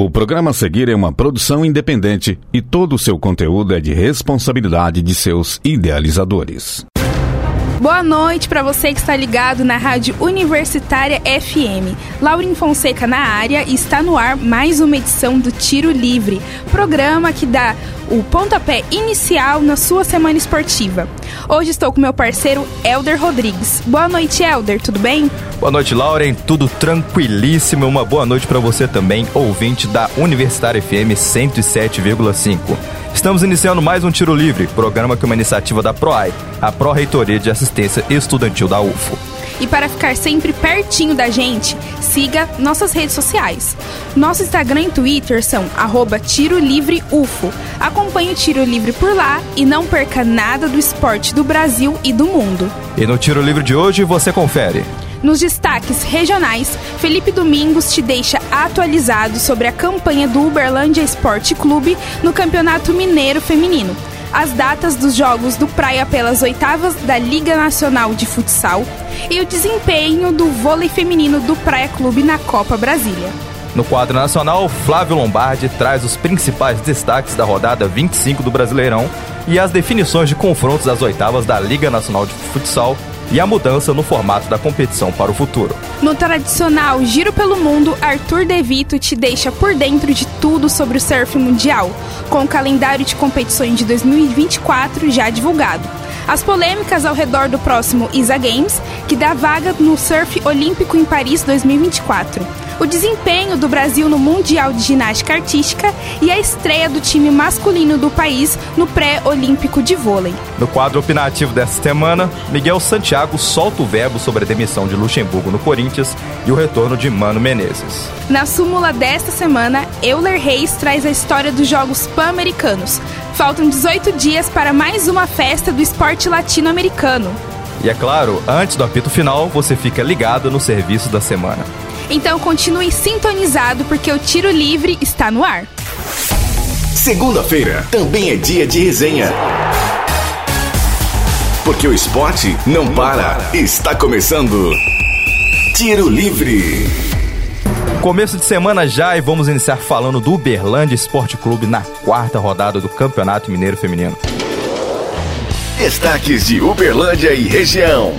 O programa a seguir é uma produção independente e todo o seu conteúdo é de responsabilidade de seus idealizadores. Boa noite para você que está ligado na Rádio Universitária FM. Lauren Fonseca na área e está no ar mais uma edição do Tiro Livre, programa que dá o pontapé inicial na sua semana esportiva. Hoje estou com meu parceiro Elder Rodrigues. Boa noite, Elder, tudo bem? Boa noite, Lauren, tudo tranquilíssimo. Uma boa noite para você também, ouvinte da Universitária FM 107,5. Estamos iniciando mais um Tiro Livre, programa que é uma iniciativa da PROAI, a Pró-Reitoria de Assistência Estudantil da UFO. E para ficar sempre pertinho da gente, siga nossas redes sociais. Nosso Instagram e Twitter são arroba Tiro Livre UFO. Acompanhe o Tiro Livre por lá e não perca nada do esporte do Brasil e do mundo. E no Tiro Livre de hoje você confere. Nos destaques regionais, Felipe Domingos te deixa atualizado sobre a campanha do Uberlândia Esporte Clube no Campeonato Mineiro Feminino, as datas dos jogos do Praia pelas oitavas da Liga Nacional de Futsal e o desempenho do vôlei feminino do Praia Clube na Copa Brasília. No quadro nacional, Flávio Lombardi traz os principais destaques da rodada 25 do Brasileirão e as definições de confrontos das oitavas da Liga Nacional de Futsal e a mudança no formato da competição para o futuro. No tradicional Giro pelo Mundo, Arthur Devito te deixa por dentro de tudo sobre o surf mundial, com o calendário de competições de 2024 já divulgado. As polêmicas ao redor do próximo ISA Games, que dá vaga no surf olímpico em Paris 2024 o desempenho do Brasil no Mundial de Ginástica Artística e a estreia do time masculino do país no pré-olímpico de vôlei. No quadro opinativo desta semana, Miguel Santiago solta o verbo sobre a demissão de Luxemburgo no Corinthians e o retorno de Mano Menezes. Na súmula desta semana, Euler Reis traz a história dos Jogos Pan-Americanos. Faltam 18 dias para mais uma festa do esporte latino-americano. E é claro, antes do apito final, você fica ligado no serviço da semana. Então continue sintonizado porque o Tiro Livre está no ar. Segunda-feira também é dia de resenha. Porque o esporte não para. Está começando. Tiro Livre. Começo de semana já e vamos iniciar falando do Uberlândia Esporte Clube na quarta rodada do Campeonato Mineiro Feminino. Destaques de Uberlândia e região.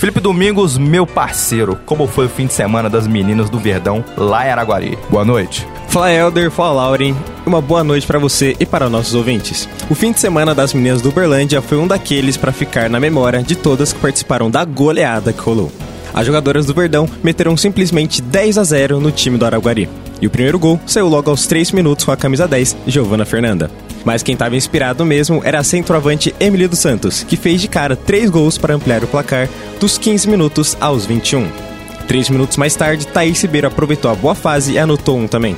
Felipe Domingos, meu parceiro, como foi o fim de semana das meninas do Verdão lá em Araguari? Boa noite. Fala Elder, fala Lauren. Uma boa noite para você e para nossos ouvintes. O fim de semana das meninas do Uberlândia foi um daqueles para ficar na memória de todas que participaram da goleada que rolou. As jogadoras do Verdão meteram simplesmente 10 a 0 no time do Araguari. E o primeiro gol saiu logo aos 3 minutos com a camisa 10, Giovana Fernanda. Mas quem estava inspirado mesmo era a centroavante Emily dos Santos, que fez de cara três gols para ampliar o placar dos 15 minutos aos 21. Três minutos mais tarde, Thaís Ribeiro aproveitou a boa fase e anotou um também.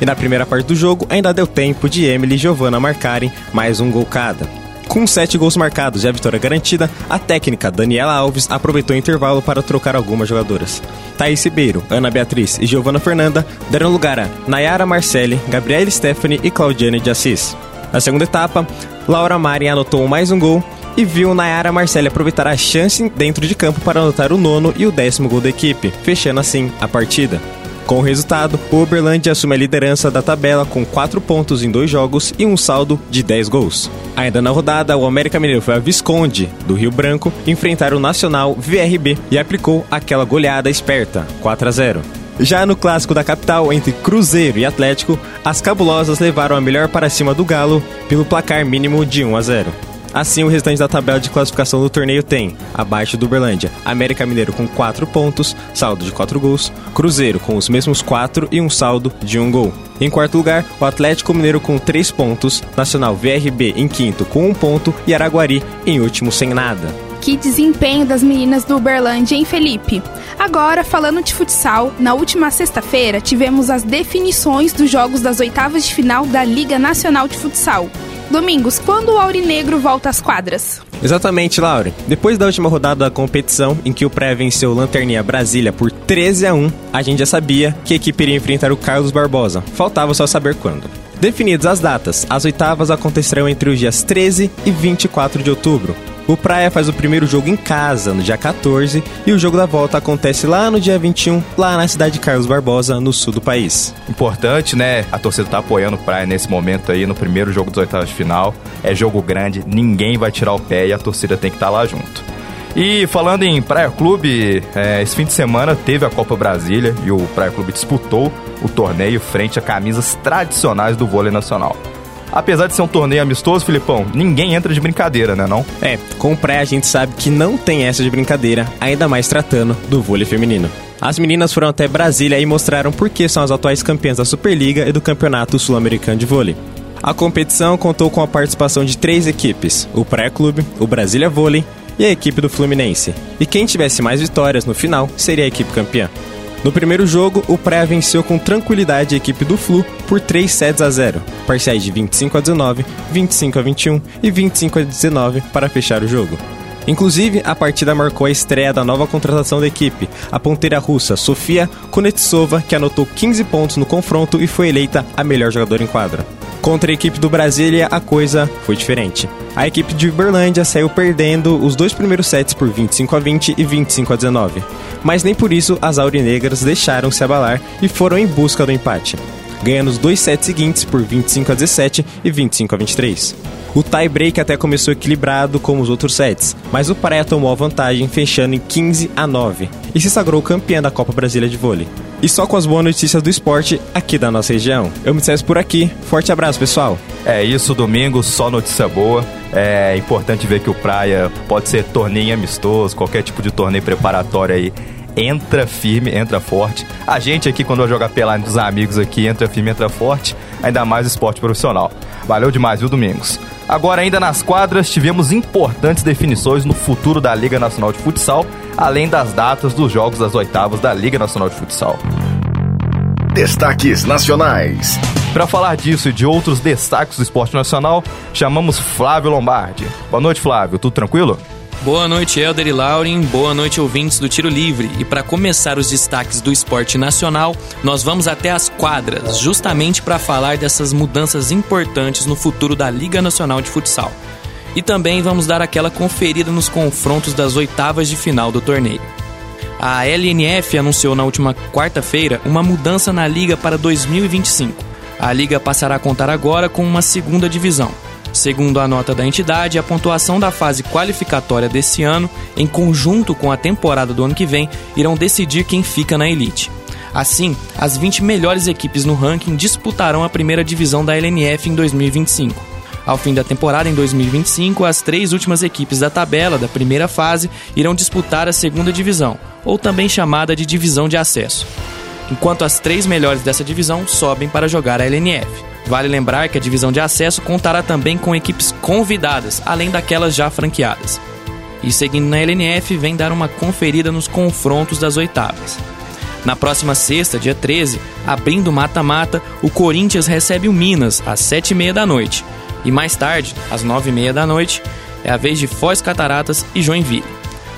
E na primeira parte do jogo, ainda deu tempo de Emily e Giovanna marcarem mais um gol cada. Com sete gols marcados e a vitória garantida, a técnica Daniela Alves aproveitou o intervalo para trocar algumas jogadoras. Thaís Ribeiro, Ana Beatriz e Giovanna Fernanda deram lugar a Nayara Marcelli, Gabriele Stephanie e Claudiane de Assis. Na segunda etapa, Laura Mari anotou mais um gol e viu Nayara Marcelli aproveitar a chance dentro de campo para anotar o nono e o décimo gol da equipe, fechando assim a partida. Com o resultado, o Uberlândia assume a liderança da tabela com 4 pontos em dois jogos e um saldo de 10 gols. Ainda na rodada, o América Mineiro foi a Visconde, do Rio Branco, enfrentar o Nacional VRB e aplicou aquela goleada esperta, 4 a 0. Já no clássico da capital, entre Cruzeiro e Atlético, as cabulosas levaram a melhor para cima do Galo pelo placar mínimo de 1 a 0. Assim, o restante da tabela de classificação do torneio tem, abaixo do Uberlândia, América Mineiro com 4 pontos, saldo de 4 gols, Cruzeiro com os mesmos 4 e um saldo de 1 gol. Em quarto lugar, o Atlético Mineiro com 3 pontos, Nacional VRB em quinto com 1 ponto e Araguari em último sem nada. Que desempenho das meninas do Uberlândia, hein, Felipe? Agora, falando de futsal, na última sexta-feira tivemos as definições dos jogos das oitavas de final da Liga Nacional de Futsal. Domingos, quando o Aurinegro volta às quadras? Exatamente, Laure. Depois da última rodada da competição, em que o Pré venceu Lanterninha Brasília por 13 a 1, a gente já sabia que a equipe iria enfrentar o Carlos Barbosa. Faltava só saber quando. Definidas as datas, as oitavas acontecerão entre os dias 13 e 24 de outubro. O Praia faz o primeiro jogo em casa, no dia 14, e o jogo da volta acontece lá no dia 21, lá na cidade de Carlos Barbosa, no sul do país. Importante, né? A torcida tá apoiando o Praia nesse momento aí, no primeiro jogo dos oitavos de final. É jogo grande, ninguém vai tirar o pé e a torcida tem que estar tá lá junto. E falando em Praia Clube, é, esse fim de semana teve a Copa Brasília e o Praia Clube disputou o torneio frente a camisas tradicionais do vôlei nacional. Apesar de ser um torneio amistoso, Filipão, ninguém entra de brincadeira, né não? É, com o Praia a gente sabe que não tem essa de brincadeira, ainda mais tratando do vôlei feminino. As meninas foram até Brasília e mostraram por que são as atuais campeãs da Superliga e do Campeonato Sul-Americano de Vôlei. A competição contou com a participação de três equipes: o Praia Clube, o Brasília Vôlei e a equipe do Fluminense. E quem tivesse mais vitórias no final seria a equipe campeã. No primeiro jogo, o Praia venceu com tranquilidade a equipe do Flu por 3 sets a 0, parciais de 25 a 19, 25 a 21 e 25 a 19 para fechar o jogo. Inclusive, a partida marcou a estreia da nova contratação da equipe, a ponteira russa Sofia Kunetsova, que anotou 15 pontos no confronto e foi eleita a melhor jogadora em quadra. Contra a equipe do Brasília, a coisa foi diferente. A equipe de Uberlândia saiu perdendo os dois primeiros sets por 25 a 20 e 25 a 19. Mas nem por isso as aurinegras deixaram se abalar e foram em busca do empate, ganhando os dois sets seguintes por 25 a 17 e 25 a 23. O tie-break até começou equilibrado como os outros sets, mas o Praia tomou a vantagem fechando em 15 a 9 e se sagrou campeã da Copa Brasília de Vôlei. E só com as boas notícias do esporte aqui da nossa região. Eu me despeço por aqui. Forte abraço, pessoal. É isso, domingo, só notícia boa. É importante ver que o Praia pode ser torneio amistoso, qualquer tipo de torneio preparatório aí. Entra firme, entra forte. A gente aqui, quando vai jogar pelado dos amigos aqui, entra firme, entra forte. Ainda mais esporte profissional. Valeu demais, viu, Domingos? Agora, ainda nas quadras, tivemos importantes definições no futuro da Liga Nacional de Futsal, além das datas dos jogos das oitavas da Liga Nacional de Futsal. Destaques Nacionais. Para falar disso e de outros destaques do esporte nacional, chamamos Flávio Lombardi. Boa noite, Flávio. Tudo tranquilo? Boa noite, Helder e Lauren. Boa noite, ouvintes do Tiro Livre. E para começar os destaques do esporte nacional, nós vamos até as quadras, justamente para falar dessas mudanças importantes no futuro da Liga Nacional de Futsal. E também vamos dar aquela conferida nos confrontos das oitavas de final do torneio. A LNF anunciou na última quarta-feira uma mudança na liga para 2025. A liga passará a contar agora com uma segunda divisão Segundo a nota da entidade, a pontuação da fase qualificatória desse ano, em conjunto com a temporada do ano que vem, irão decidir quem fica na elite. Assim, as 20 melhores equipes no ranking disputarão a primeira divisão da LNF em 2025. Ao fim da temporada em 2025, as três últimas equipes da tabela da primeira fase irão disputar a segunda divisão, ou também chamada de divisão de acesso. Enquanto as três melhores dessa divisão sobem para jogar a LNF. Vale lembrar que a divisão de acesso contará também com equipes convidadas, além daquelas já franqueadas. E seguindo na LNF, vem dar uma conferida nos confrontos das oitavas. Na próxima sexta, dia 13, abrindo mata-mata, o Corinthians recebe o Minas às 7h30 da noite. E mais tarde, às 9h30 da noite, é a vez de Foz Cataratas e Joinville.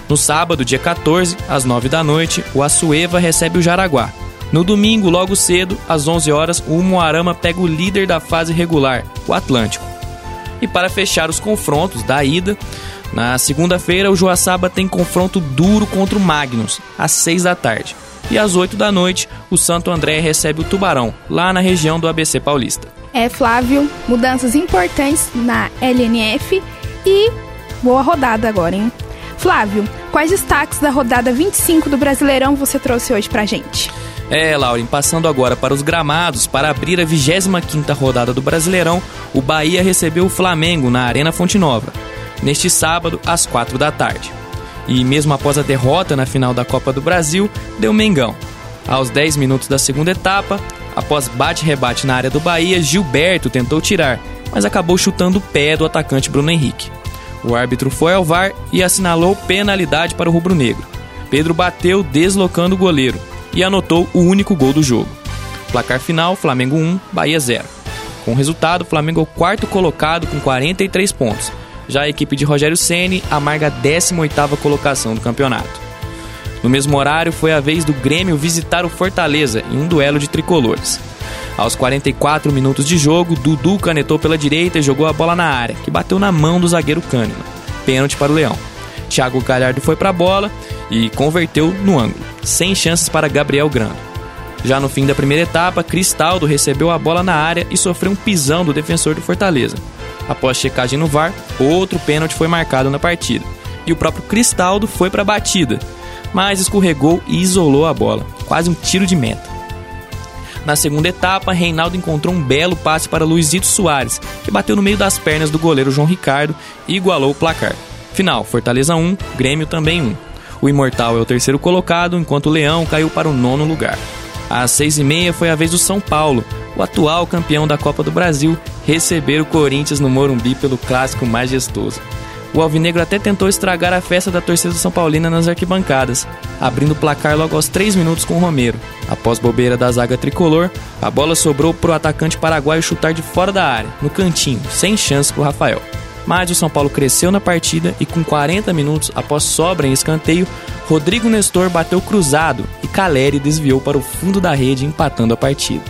No sábado, dia 14, às 9 da noite, o Açueva recebe o Jaraguá. No domingo, logo cedo, às 11 horas, o Moarama pega o líder da fase regular, o Atlântico. E para fechar os confrontos da ida, na segunda-feira o Joaçaba tem confronto duro contra o Magnus, às 6 da tarde. E às 8 da noite, o Santo André recebe o Tubarão, lá na região do ABC Paulista. É, Flávio, mudanças importantes na LNF e boa rodada agora, hein? Flávio, quais destaques da rodada 25 do Brasileirão você trouxe hoje pra gente? É, Lauren, passando agora para os gramados, para abrir a 25ª rodada do Brasileirão, o Bahia recebeu o Flamengo na Arena Fonte Nova, neste sábado, às 4 da tarde. E mesmo após a derrota na final da Copa do Brasil, deu Mengão. Aos 10 minutos da segunda etapa, após bate-rebate na área do Bahia, Gilberto tentou tirar, mas acabou chutando o pé do atacante Bruno Henrique. O árbitro foi ao VAR e assinalou penalidade para o rubro-negro. Pedro bateu deslocando o goleiro, e anotou o único gol do jogo. Placar final: Flamengo 1, Bahia 0. Com o resultado, Flamengo é o quarto colocado com 43 pontos. Já a equipe de Rogério Ceni amarga a 18ª colocação do campeonato. No mesmo horário, foi a vez do Grêmio visitar o Fortaleza em um duelo de tricolores. Aos 44 minutos de jogo, Dudu canetou pela direita e jogou a bola na área, que bateu na mão do zagueiro Kahneman. pênalti para o Leão. Thiago Galhardo foi para a bola e converteu no ângulo, sem chances para Gabriel Grando. Já no fim da primeira etapa, Cristaldo recebeu a bola na área e sofreu um pisão do defensor do Fortaleza. Após checagem no VAR, outro pênalti foi marcado na partida. E o próprio Cristaldo foi para a batida, mas escorregou e isolou a bola, quase um tiro de meta. Na segunda etapa, Reinaldo encontrou um belo passe para Luizito Soares, que bateu no meio das pernas do goleiro João Ricardo e igualou o placar. Final: Fortaleza 1, Grêmio também 1. O Imortal é o terceiro colocado, enquanto o Leão caiu para o nono lugar. Às seis e meia foi a vez do São Paulo, o atual campeão da Copa do Brasil, receber o Corinthians no Morumbi pelo clássico majestoso. O Alvinegro até tentou estragar a festa da torcida São Paulina nas arquibancadas, abrindo o placar logo aos 3 minutos com o Romero. Após bobeira da zaga tricolor, a bola sobrou para o atacante paraguaio chutar de fora da área, no cantinho, sem chance para o Rafael. Mas o São Paulo cresceu na partida e com 40 minutos após sobra em escanteio, Rodrigo Nestor bateu cruzado e Caleri desviou para o fundo da rede empatando a partida.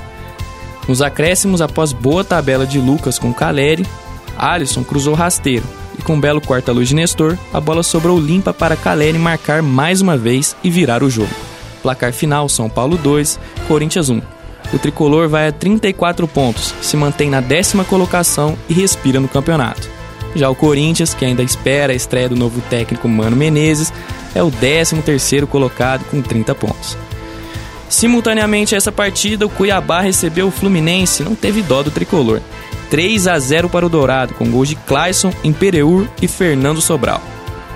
Nos acréscimos, após boa tabela de Lucas com Caleri, Alisson cruzou rasteiro e com um belo corta-luz de Nestor, a bola sobrou limpa para Caleri marcar mais uma vez e virar o jogo. Placar final: São Paulo 2, Corinthians 1. O tricolor vai a 34 pontos, se mantém na décima colocação e respira no campeonato. Já o Corinthians, que ainda espera a estreia do novo técnico Mano Menezes, é o 13º colocado com 30 pontos. Simultaneamente a essa partida, o Cuiabá recebeu o Fluminense não teve dó do tricolor. 3 a 0 para o Dourado, com gols de Clayson, Imperiur e Fernando Sobral.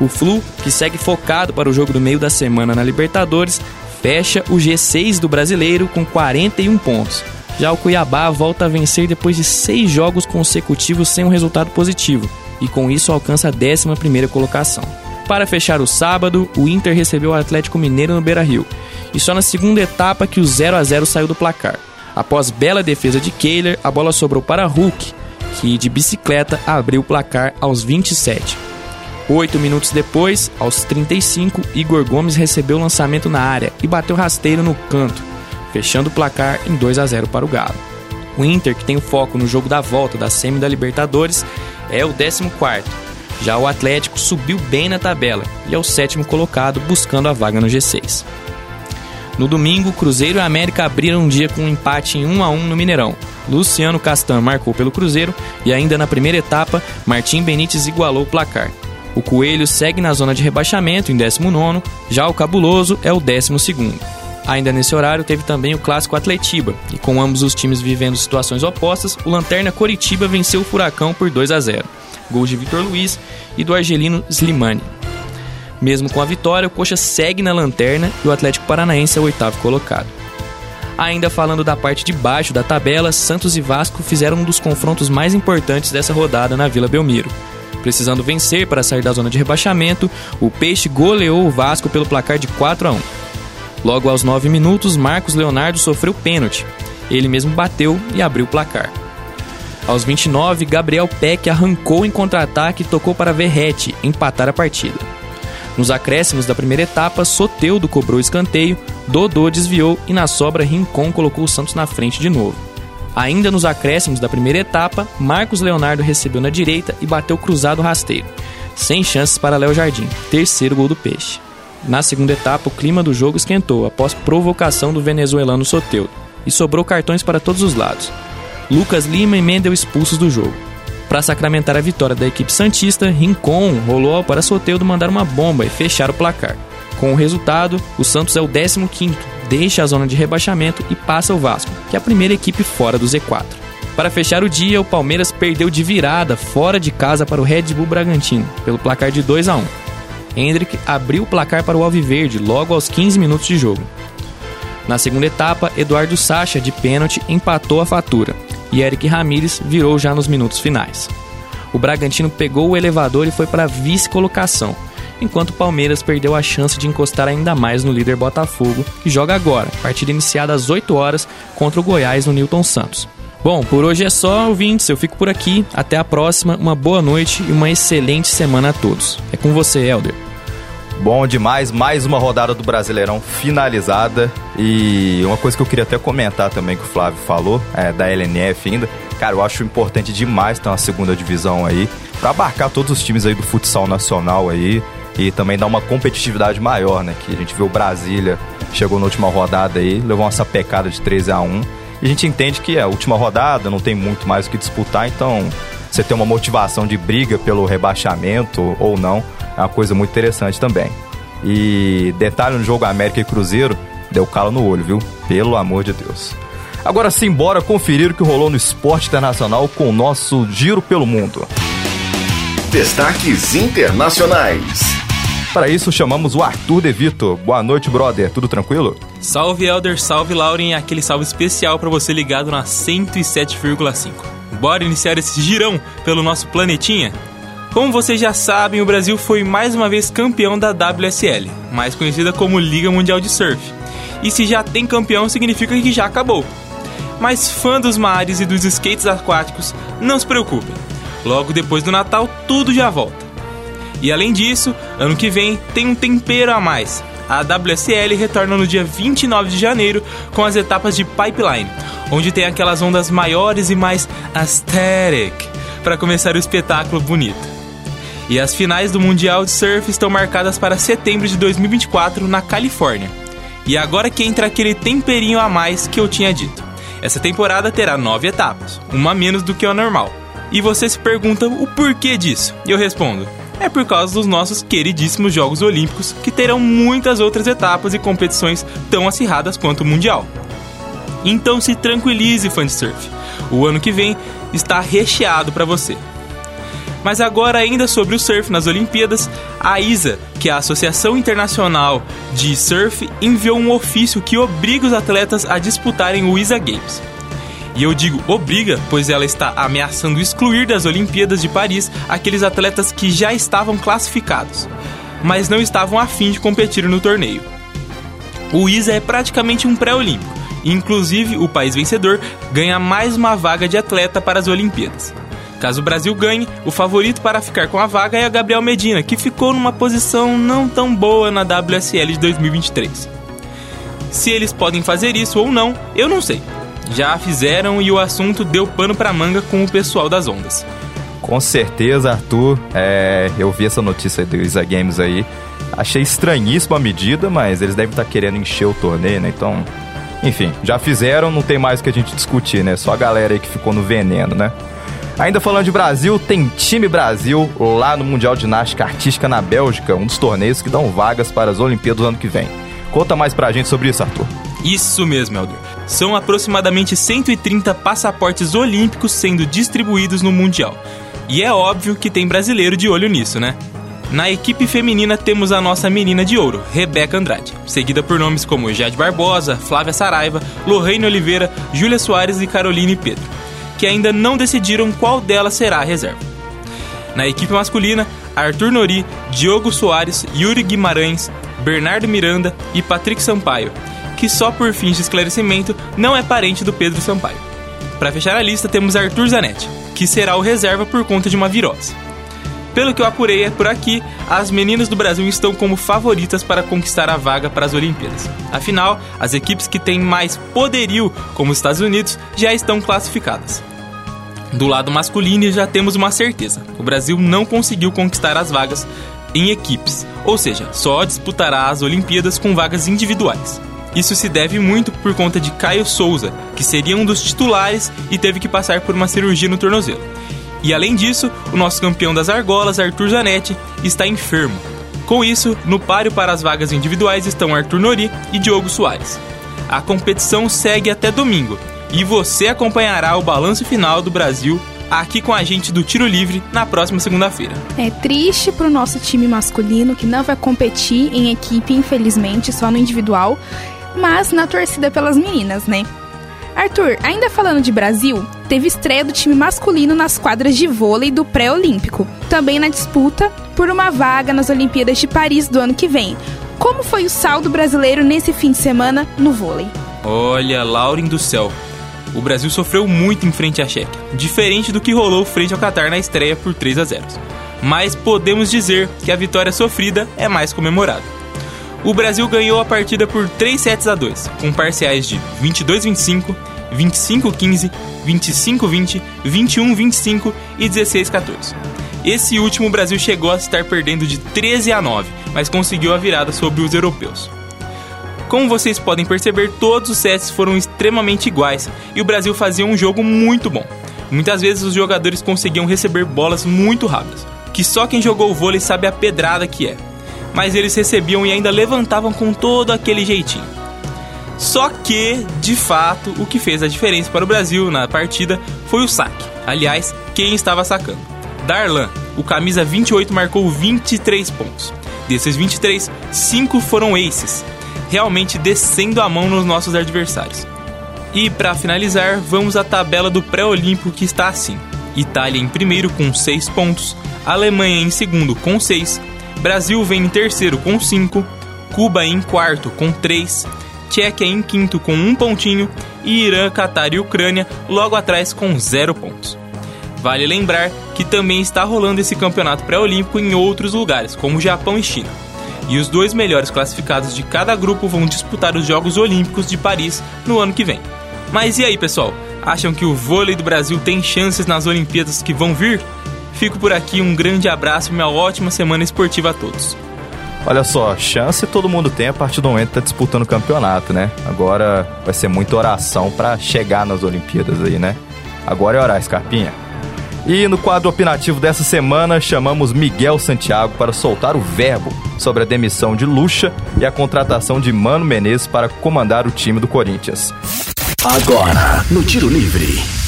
O Flu, que segue focado para o jogo do meio da semana na Libertadores, fecha o G6 do brasileiro com 41 pontos. Já o Cuiabá volta a vencer depois de seis jogos consecutivos sem um resultado positivo, e com isso alcança a 11 colocação. Para fechar o sábado, o Inter recebeu o Atlético Mineiro no Beira-Rio, e só na segunda etapa que o 0 a 0 saiu do placar. Após bela defesa de Kehler, a bola sobrou para Hulk, que de bicicleta abriu o placar aos 27. Oito minutos depois, aos 35, Igor Gomes recebeu o lançamento na área e bateu rasteiro no canto, fechando o placar em 2 a 0 para o Galo. O Inter, que tem o foco no jogo da volta da semi da Libertadores, é o 14 já o Atlético subiu bem na tabela e é o sétimo colocado, buscando a vaga no G6. No domingo, Cruzeiro e América abriram um dia com um empate em 1 a 1 no Mineirão. Luciano Castan marcou pelo Cruzeiro e ainda na primeira etapa, Martim Benítez igualou o placar. O Coelho segue na zona de rebaixamento em 19, já o Cabuloso é o 12. Ainda nesse horário teve também o clássico Atletiba, e com ambos os times vivendo situações opostas, o Lanterna Coritiba venceu o Furacão por 2 a 0 gols de Vitor Luiz e do argelino Slimani. Mesmo com a vitória, o Coxa segue na lanterna e o Atlético Paranaense é o oitavo colocado. Ainda falando da parte de baixo da tabela, Santos e Vasco fizeram um dos confrontos mais importantes dessa rodada na Vila Belmiro. Precisando vencer para sair da zona de rebaixamento, o Peixe goleou o Vasco pelo placar de 4 a 1. Logo aos 9 minutos, Marcos Leonardo sofreu pênalti. Ele mesmo bateu e abriu o placar. Aos 29, Gabriel Peck arrancou em contra-ataque e tocou para Verrete empatar a partida. Nos acréscimos da primeira etapa, Soteudo cobrou escanteio, Dodô desviou e na sobra Rincon colocou o Santos na frente de novo. Ainda nos acréscimos da primeira etapa, Marcos Leonardo recebeu na direita e bateu cruzado rasteiro. Sem chances para Léo Jardim, terceiro gol do Peixe. Na segunda etapa, o clima do jogo esquentou após provocação do venezuelano Soteudo e sobrou cartões para todos os lados. Lucas Lima e Mendel expulsos do jogo. Para sacramentar a vitória da equipe Santista, Rincon rolou para Soteudo mandar uma bomba e fechar o placar. Com o resultado, o Santos é o 15º, deixa a zona de rebaixamento e passa o Vasco, que é a primeira equipe fora do Z4. Para fechar o dia, o Palmeiras perdeu de virada fora de casa para o Red Bull Bragantino, pelo placar de 2 a 1. Hendrick abriu o placar para o Alviverde logo aos 15 minutos de jogo. Na segunda etapa, Eduardo Sacha, de pênalti, empatou a fatura e Eric Ramírez virou já nos minutos finais. O Bragantino pegou o elevador e foi para a vice-colocação, enquanto o Palmeiras perdeu a chance de encostar ainda mais no líder Botafogo, que joga agora, partida iniciada às 8 horas contra o Goiás no Newton Santos. Bom, por hoje é só, ouvintes. Eu fico por aqui. Até a próxima. Uma boa noite e uma excelente semana a todos. É com você, Helder. Bom demais, mais uma rodada do Brasileirão finalizada. E uma coisa que eu queria até comentar também que o Flávio falou, é, da LNF ainda, Cara, eu acho importante demais ter uma segunda divisão aí, para abarcar todos os times aí do futsal nacional aí e também dar uma competitividade maior, né? Que a gente viu o Brasília chegou na última rodada aí, levou uma sapecada de 13 a 1 e a gente entende que é a última rodada, não tem muito mais o que disputar, então você ter uma motivação de briga pelo rebaixamento ou não é uma coisa muito interessante também. E detalhe no jogo América e Cruzeiro, deu calo no olho, viu? Pelo amor de Deus. Agora sim, bora conferir o que rolou no esporte internacional com o nosso Giro pelo Mundo. Destaques internacionais. Para isso, chamamos o Arthur De Vito. Boa noite, brother. Tudo tranquilo? Salve, Elder. Salve, Lauren. E aquele salve especial para você ligado na 107,5. Bora iniciar esse girão pelo nosso planetinha? Como vocês já sabem, o Brasil foi mais uma vez campeão da WSL, mais conhecida como Liga Mundial de Surf. E se já tem campeão, significa que já acabou. Mas fã dos mares e dos skates aquáticos, não se preocupem. Logo depois do Natal, tudo já volta. E além disso, ano que vem tem um tempero a mais. A WSL retorna no dia 29 de janeiro com as etapas de Pipeline, onde tem aquelas ondas maiores e mais aesthetic para começar o espetáculo bonito. E as finais do Mundial de Surf estão marcadas para setembro de 2024 na Califórnia. E agora que entra aquele temperinho a mais que eu tinha dito. Essa temporada terá nove etapas, uma menos do que o normal. E você se pergunta o porquê disso? E eu respondo: é por causa dos nossos queridíssimos Jogos Olímpicos, que terão muitas outras etapas e competições tão acirradas quanto o Mundial. Então se tranquilize, fã de surf. O ano que vem está recheado para você. Mas agora, ainda sobre o surf nas Olimpíadas, a ISA, que é a Associação Internacional de Surf, enviou um ofício que obriga os atletas a disputarem o ISA Games. E eu digo obriga, pois ela está ameaçando excluir das Olimpíadas de Paris aqueles atletas que já estavam classificados, mas não estavam afim de competir no torneio. O ISA é praticamente um pré-olímpico, inclusive o país vencedor ganha mais uma vaga de atleta para as Olimpíadas. Caso o Brasil ganhe, o favorito para ficar com a vaga é a Gabriel Medina, que ficou numa posição não tão boa na WSL de 2023. Se eles podem fazer isso ou não, eu não sei, já fizeram e o assunto deu pano pra manga com o pessoal das ondas. Com certeza, Arthur. É, eu vi essa notícia do Isa Games aí. Achei estranhíssima a medida, mas eles devem estar querendo encher o torneio, né? Então, enfim, já fizeram, não tem mais o que a gente discutir, né? Só a galera aí que ficou no veneno, né? Ainda falando de Brasil, tem time Brasil lá no Mundial de Ginástica Artística na Bélgica, um dos torneios que dão vagas para as Olimpíadas do ano que vem. Conta mais pra gente sobre isso, Arthur. Isso mesmo, Elder. São aproximadamente 130 passaportes olímpicos sendo distribuídos no Mundial. E é óbvio que tem brasileiro de olho nisso, né? Na equipe feminina temos a nossa menina de ouro, Rebeca Andrade, seguida por nomes como Jade Barbosa, Flávia Saraiva, Lorraine Oliveira, Júlia Soares e Caroline Pedro, que ainda não decidiram qual delas será a reserva. Na equipe masculina, Arthur Nori, Diogo Soares, Yuri Guimarães, Bernardo Miranda e Patrick Sampaio, que só por fins de esclarecimento não é parente do Pedro Sampaio. Para fechar a lista, temos Arthur Zanetti, que será o reserva por conta de uma virose. Pelo que eu apurei é por aqui, as meninas do Brasil estão como favoritas para conquistar a vaga para as Olimpíadas. Afinal, as equipes que têm mais poderio, como os Estados Unidos, já estão classificadas. Do lado masculino já temos uma certeza: o Brasil não conseguiu conquistar as vagas em equipes, ou seja, só disputará as Olimpíadas com vagas individuais. Isso se deve muito por conta de Caio Souza, que seria um dos titulares e teve que passar por uma cirurgia no tornozelo. E além disso, o nosso campeão das argolas, Arthur Zanetti, está enfermo. Com isso, no páreo para as vagas individuais estão Arthur Nori e Diogo Soares. A competição segue até domingo e você acompanhará o balanço final do Brasil aqui com a gente do Tiro Livre na próxima segunda-feira. É triste para o nosso time masculino que não vai competir em equipe, infelizmente, só no individual mas na torcida pelas meninas, né? Arthur, ainda falando de Brasil, teve estreia do time masculino nas quadras de vôlei do pré-olímpico, também na disputa por uma vaga nas Olimpíadas de Paris do ano que vem. Como foi o saldo brasileiro nesse fim de semana no vôlei? Olha, Lauren do céu. O Brasil sofreu muito em frente à Chequia, diferente do que rolou frente ao Catar na estreia por 3 a 0. Mas podemos dizer que a vitória sofrida é mais comemorada o Brasil ganhou a partida por 3 sets a 2, com parciais de 22-25, 25-15, 25-20, 21-25 e 16-14. Esse último o Brasil chegou a estar perdendo de 13 a 9, mas conseguiu a virada sobre os europeus. Como vocês podem perceber, todos os sets foram extremamente iguais e o Brasil fazia um jogo muito bom. Muitas vezes os jogadores conseguiam receber bolas muito rápidas, que só quem jogou vôlei sabe a pedrada que é. Mas eles recebiam e ainda levantavam com todo aquele jeitinho. Só que, de fato, o que fez a diferença para o Brasil na partida foi o saque. Aliás, quem estava sacando? Darlan, o camisa 28 marcou 23 pontos. Desses 23, 5 foram aces, realmente descendo a mão nos nossos adversários. E para finalizar, vamos à tabela do pré-olímpico que está assim: Itália em primeiro com 6 pontos, Alemanha em segundo com 6, Brasil vem em terceiro com 5, Cuba em quarto com 3, Tchequia em quinto com 1 pontinho e Irã, Catar e Ucrânia logo atrás com 0 pontos. Vale lembrar que também está rolando esse campeonato pré-olímpico em outros lugares, como Japão e China e os dois melhores classificados de cada grupo vão disputar os Jogos Olímpicos de Paris no ano que vem. Mas e aí, pessoal? Acham que o vôlei do Brasil tem chances nas Olimpíadas que vão vir? Fico por aqui, um grande abraço e uma ótima semana esportiva a todos. Olha só, chance todo mundo tem a partir do momento que tá disputando o campeonato, né? Agora vai ser muita oração para chegar nas Olimpíadas aí, né? Agora é orar, Scarpinha. E no quadro opinativo dessa semana, chamamos Miguel Santiago para soltar o verbo sobre a demissão de Lucha e a contratação de Mano Menezes para comandar o time do Corinthians. Agora, no Tiro Livre.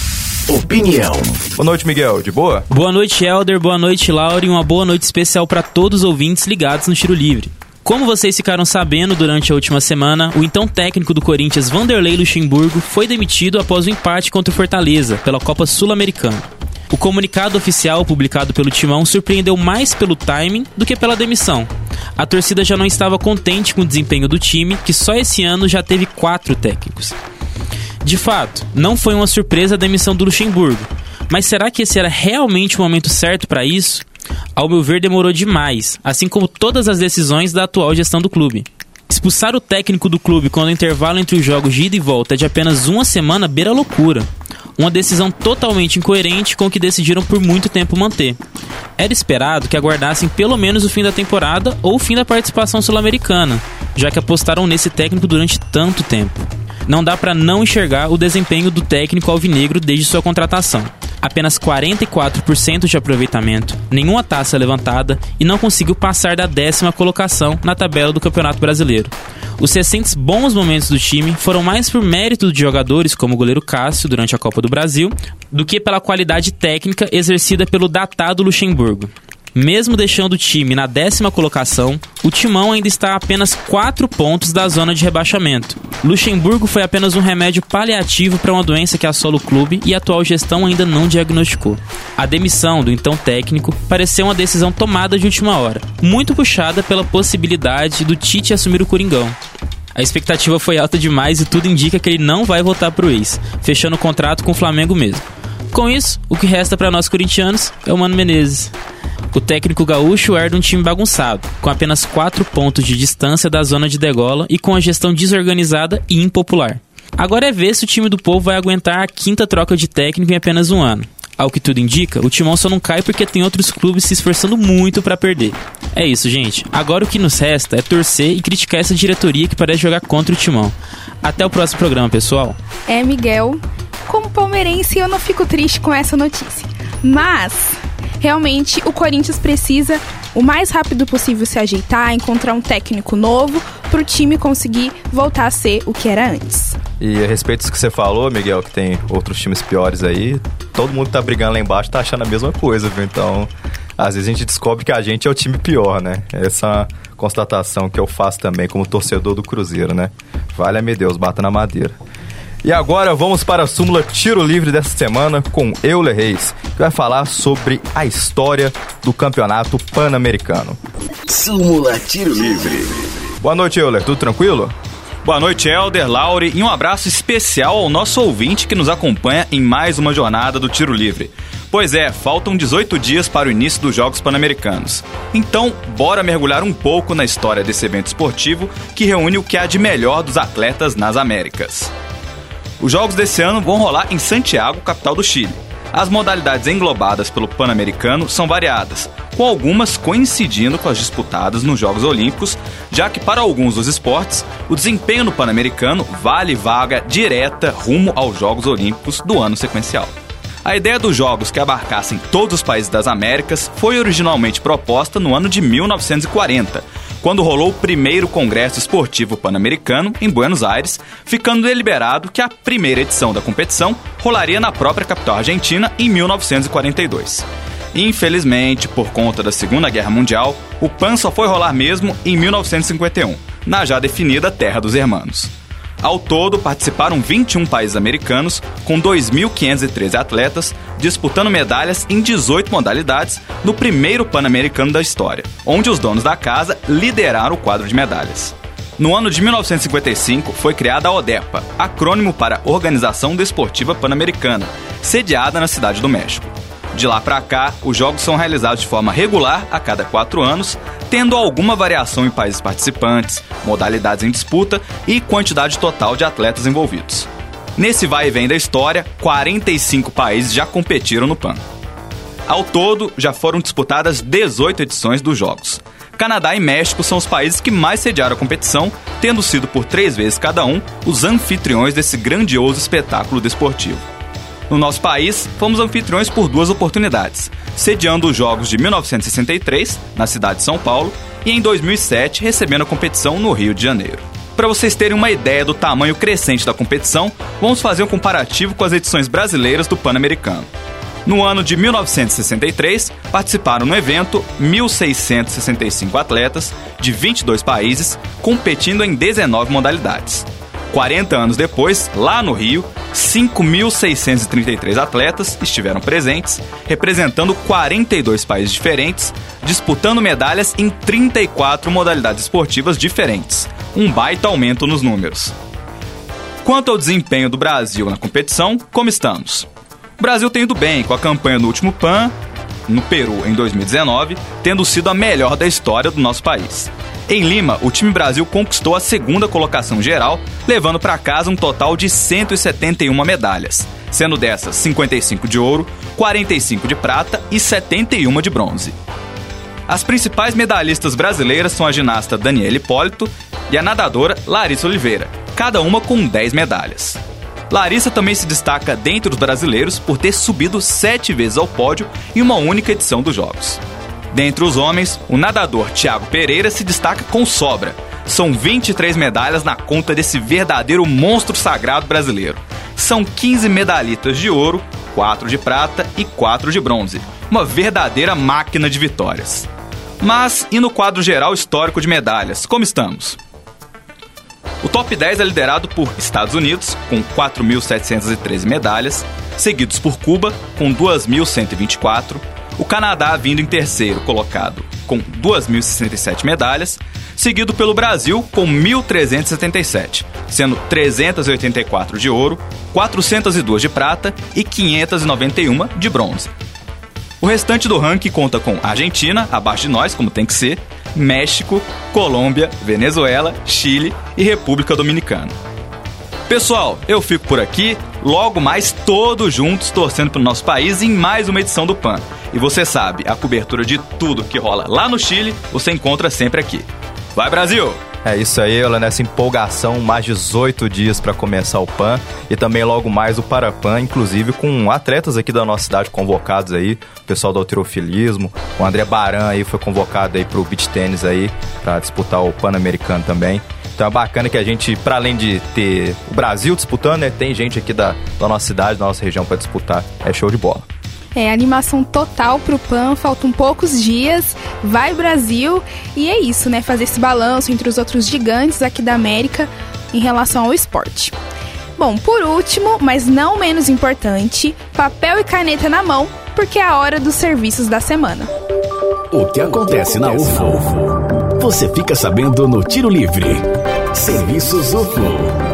Opinião. Boa noite, Miguel. De boa? Boa noite, Helder. Boa noite, Laura. E uma boa noite especial para todos os ouvintes ligados no Tiro Livre. Como vocês ficaram sabendo durante a última semana, o então técnico do Corinthians, Vanderlei Luxemburgo, foi demitido após o empate contra o Fortaleza pela Copa Sul-Americana. O comunicado oficial publicado pelo Timão surpreendeu mais pelo timing do que pela demissão. A torcida já não estava contente com o desempenho do time, que só esse ano já teve quatro técnicos. De fato, não foi uma surpresa a demissão do Luxemburgo, mas será que esse era realmente o momento certo para isso? Ao meu ver, demorou demais, assim como todas as decisões da atual gestão do clube. Expulsar o técnico do clube quando o intervalo entre os jogos de ida e volta é de apenas uma semana beira loucura. Uma decisão totalmente incoerente com o que decidiram por muito tempo manter. Era esperado que aguardassem pelo menos o fim da temporada ou o fim da participação sul-americana, já que apostaram nesse técnico durante tanto tempo. Não dá para não enxergar o desempenho do técnico alvinegro desde sua contratação apenas 44% de aproveitamento, nenhuma taça levantada e não conseguiu passar da décima colocação na tabela do Campeonato Brasileiro. Os recentes bons momentos do time foram mais por mérito de jogadores como o goleiro Cássio durante a Copa do Brasil do que pela qualidade técnica exercida pelo datado Luxemburgo. Mesmo deixando o time na décima colocação, o Timão ainda está a apenas 4 pontos da zona de rebaixamento. Luxemburgo foi apenas um remédio paliativo para uma doença que assola o clube e a atual gestão ainda não diagnosticou. A demissão do então técnico pareceu uma decisão tomada de última hora, muito puxada pela possibilidade do Tite assumir o Coringão. A expectativa foi alta demais e tudo indica que ele não vai voltar para o ex, fechando o contrato com o Flamengo mesmo. Com isso, o que resta para nós corintianos é o Mano Menezes. O técnico gaúcho herda um time bagunçado, com apenas 4 pontos de distância da zona de degola e com a gestão desorganizada e impopular. Agora é ver se o time do povo vai aguentar a quinta troca de técnico em apenas um ano. Ao que tudo indica, o timão só não cai porque tem outros clubes se esforçando muito para perder. É isso, gente. Agora o que nos resta é torcer e criticar essa diretoria que parece jogar contra o timão. Até o próximo programa, pessoal. É, Miguel. Como palmeirense, eu não fico triste com essa notícia. Mas realmente o Corinthians precisa o mais rápido possível se ajeitar, encontrar um técnico novo para o time conseguir voltar a ser o que era antes. E a respeito disso que você falou, Miguel, que tem outros times piores aí, todo mundo tá brigando lá embaixo tá achando a mesma coisa, viu? Então, às vezes a gente descobre que a gente é o time pior, né? Essa constatação que eu faço também como torcedor do Cruzeiro, né? Vale-me Deus, bata na madeira. E agora vamos para a súmula Tiro Livre dessa semana com Euler Reis, que vai falar sobre a história do campeonato pan-americano. Súmula Tiro Livre. Boa noite, Euler. Tudo tranquilo? Boa noite, Helder, Laure, e um abraço especial ao nosso ouvinte que nos acompanha em mais uma jornada do Tiro Livre. Pois é, faltam 18 dias para o início dos Jogos Pan-Americanos. Então, bora mergulhar um pouco na história desse evento esportivo que reúne o que há de melhor dos atletas nas Américas. Os jogos desse ano vão rolar em Santiago, capital do Chile. As modalidades englobadas pelo Pan-Americano são variadas, com algumas coincidindo com as disputadas nos Jogos Olímpicos, já que para alguns dos esportes, o desempenho no Pan-Americano vale vaga direta rumo aos Jogos Olímpicos do ano sequencial. A ideia dos jogos que abarcassem todos os países das Américas foi originalmente proposta no ano de 1940, quando rolou o primeiro Congresso Esportivo Pan-Americano em Buenos Aires, ficando deliberado que a primeira edição da competição rolaria na própria capital argentina em 1942. Infelizmente, por conta da Segunda Guerra Mundial, o PAN só foi rolar mesmo em 1951, na já definida Terra dos Hermanos. Ao todo, participaram 21 países americanos, com 2.513 atletas, disputando medalhas em 18 modalidades no primeiro Pan-Americano da história, onde os donos da casa lideraram o quadro de medalhas. No ano de 1955, foi criada a ODEPA, acrônimo para Organização Desportiva Pan-Americana, sediada na Cidade do México. De lá para cá, os jogos são realizados de forma regular a cada quatro anos, tendo alguma variação em países participantes, modalidades em disputa e quantidade total de atletas envolvidos. Nesse vai e vem da história, 45 países já competiram no PAN. Ao todo, já foram disputadas 18 edições dos Jogos. Canadá e México são os países que mais sediaram a competição, tendo sido por três vezes cada um os anfitriões desse grandioso espetáculo desportivo. No nosso país, fomos anfitriões por duas oportunidades, sediando os Jogos de 1963, na cidade de São Paulo, e em 2007, recebendo a competição no Rio de Janeiro. Para vocês terem uma ideia do tamanho crescente da competição, vamos fazer um comparativo com as edições brasileiras do Pan-Americano. No ano de 1963, participaram no evento 1.665 atletas de 22 países, competindo em 19 modalidades. 40 anos depois, lá no Rio, 5.633 atletas estiveram presentes, representando 42 países diferentes, disputando medalhas em 34 modalidades esportivas diferentes. Um baita aumento nos números. Quanto ao desempenho do Brasil na competição, como estamos? O Brasil tem ido bem com a campanha no último PAN, no Peru em 2019, tendo sido a melhor da história do nosso país. Em Lima, o time Brasil conquistou a segunda colocação geral, levando para casa um total de 171 medalhas, sendo dessas 55 de ouro, 45 de prata e 71 de bronze. As principais medalhistas brasileiras são a ginasta Daniela Hipólito e a nadadora Larissa Oliveira, cada uma com 10 medalhas. Larissa também se destaca dentre os brasileiros por ter subido sete vezes ao pódio em uma única edição dos Jogos. Dentre os homens, o nadador Thiago Pereira se destaca com sobra. São 23 medalhas na conta desse verdadeiro monstro sagrado brasileiro. São 15 medalhitas de ouro, 4 de prata e 4 de bronze. Uma verdadeira máquina de vitórias. Mas e no quadro geral histórico de medalhas, como estamos? O top 10 é liderado por Estados Unidos, com 4.713 medalhas, seguidos por Cuba, com 2.124, o Canadá vindo em terceiro colocado com 2.067 medalhas, seguido pelo Brasil com 1.377, sendo 384 de ouro, 402 de prata e 591 de bronze. O restante do ranking conta com Argentina, abaixo de nós, como tem que ser, México, Colômbia, Venezuela, Chile e República Dominicana. Pessoal, eu fico por aqui, logo mais todos juntos torcendo para o nosso país em mais uma edição do PAN. E você sabe, a cobertura de tudo que rola lá no Chile, você encontra sempre aqui. Vai Brasil! É isso aí, ela nessa empolgação, mais 18 dias para começar o PAN e também logo mais o Parapan, inclusive com atletas aqui da nossa cidade convocados aí, o pessoal do alterofilismo, o André Baran aí foi convocado aí pro beach tênis aí para disputar o Pan-Americano também. Então é bacana que a gente, para além de ter o Brasil disputando, né, tem gente aqui da, da nossa cidade, da nossa região para disputar. É show de bola. É, animação total pro PAN, faltam poucos dias, vai Brasil, e é isso, né? Fazer esse balanço entre os outros gigantes aqui da América em relação ao esporte. Bom, por último, mas não menos importante, papel e caneta na mão, porque é a hora dos serviços da semana. O que acontece na UFO? Você fica sabendo no Tiro Livre. Serviços UFO.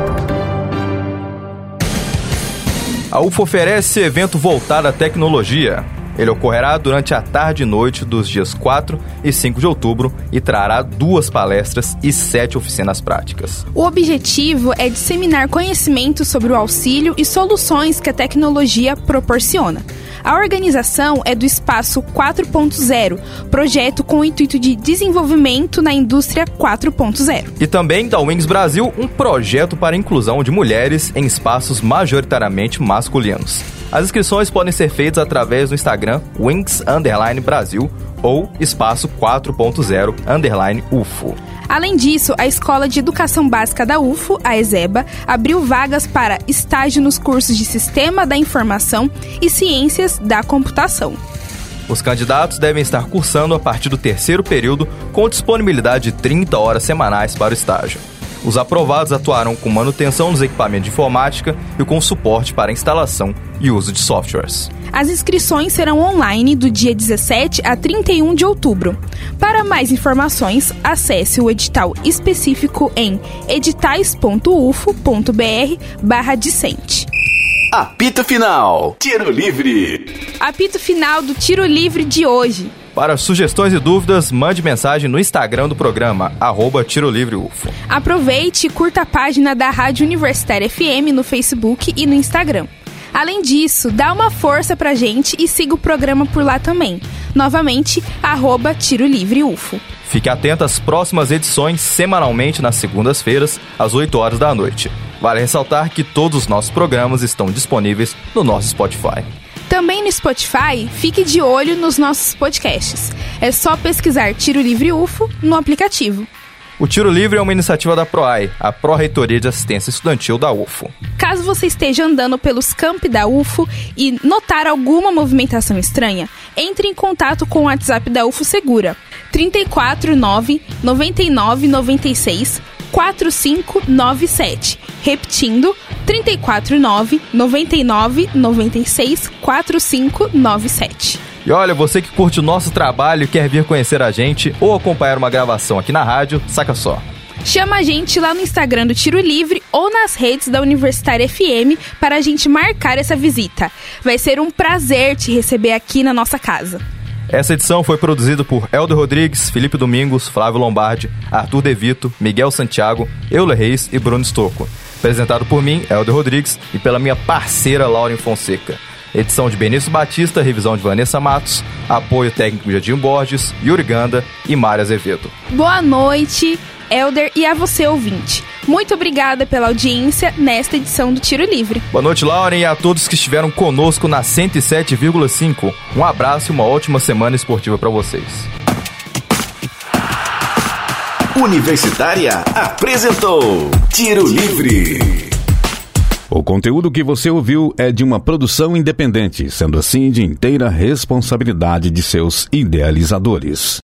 A UFO oferece evento voltado à tecnologia. Ele ocorrerá durante a tarde e noite dos dias 4 e 5 de outubro e trará duas palestras e sete oficinas práticas. O objetivo é disseminar conhecimento sobre o auxílio e soluções que a tecnologia proporciona. A organização é do Espaço 4.0, projeto com o intuito de desenvolvimento na indústria 4.0. E também da Wings Brasil, um projeto para a inclusão de mulheres em espaços majoritariamente masculinos. As inscrições podem ser feitas através do Instagram Wings Brasil ou Espaço 4.0 Underline UFO. Além disso, a Escola de Educação Básica da UFO, a ESEBA, abriu vagas para estágio nos cursos de Sistema da Informação e Ciências da Computação. Os candidatos devem estar cursando a partir do terceiro período com disponibilidade de 30 horas semanais para o estágio. Os aprovados atuarão com manutenção dos equipamentos de informática e com suporte para instalação e uso de softwares. As inscrições serão online do dia 17 a 31 de outubro. Para mais informações, acesse o edital específico em editais.ufo.br/discente. Apito Final. Tiro Livre. Apito final do Tiro Livre de hoje. Para sugestões e dúvidas, mande mensagem no Instagram do programa, arroba Tiro Livre UFO. Aproveite e curta a página da Rádio Universitária FM no Facebook e no Instagram. Além disso, dá uma força pra gente e siga o programa por lá também. Novamente, arroba Tiro Livre UFO. Fique atento às próximas edições semanalmente nas segundas-feiras, às 8 horas da noite. Vale ressaltar que todos os nossos programas estão disponíveis no nosso Spotify. Também no Spotify, fique de olho nos nossos podcasts. É só pesquisar Tiro Livre UFO no aplicativo. O Tiro Livre é uma iniciativa da PROAI, a Pró-Reitoria de Assistência Estudantil da UFO. Caso você esteja andando pelos campi da UFO e notar alguma movimentação estranha, entre em contato com o WhatsApp da UFO Segura 349 99 96 4597. Repetindo, 349 99 96 4597. E olha, você que curte o nosso trabalho e quer vir conhecer a gente ou acompanhar uma gravação aqui na rádio, saca só. Chama a gente lá no Instagram do Tiro Livre ou nas redes da Universitária FM para a gente marcar essa visita. Vai ser um prazer te receber aqui na nossa casa. Essa edição foi produzida por Elder Rodrigues, Felipe Domingos, Flávio Lombardi, Arthur Devito, Miguel Santiago, Euler Reis e Bruno Stocco. Apresentado por mim, Elder Rodrigues, e pela minha parceira Lauren Fonseca. Edição de Benício Batista, revisão de Vanessa Matos, apoio técnico de Jardim Borges, Yuri Ganda e Mária Azevedo. Boa noite, Elder, e a você, ouvinte. Muito obrigada pela audiência nesta edição do Tiro Livre. Boa noite, Lauren, e a todos que estiveram conosco na 107,5. Um abraço e uma ótima semana esportiva para vocês. Universitária apresentou Tiro Livre. O conteúdo que você ouviu é de uma produção independente, sendo assim de inteira responsabilidade de seus idealizadores.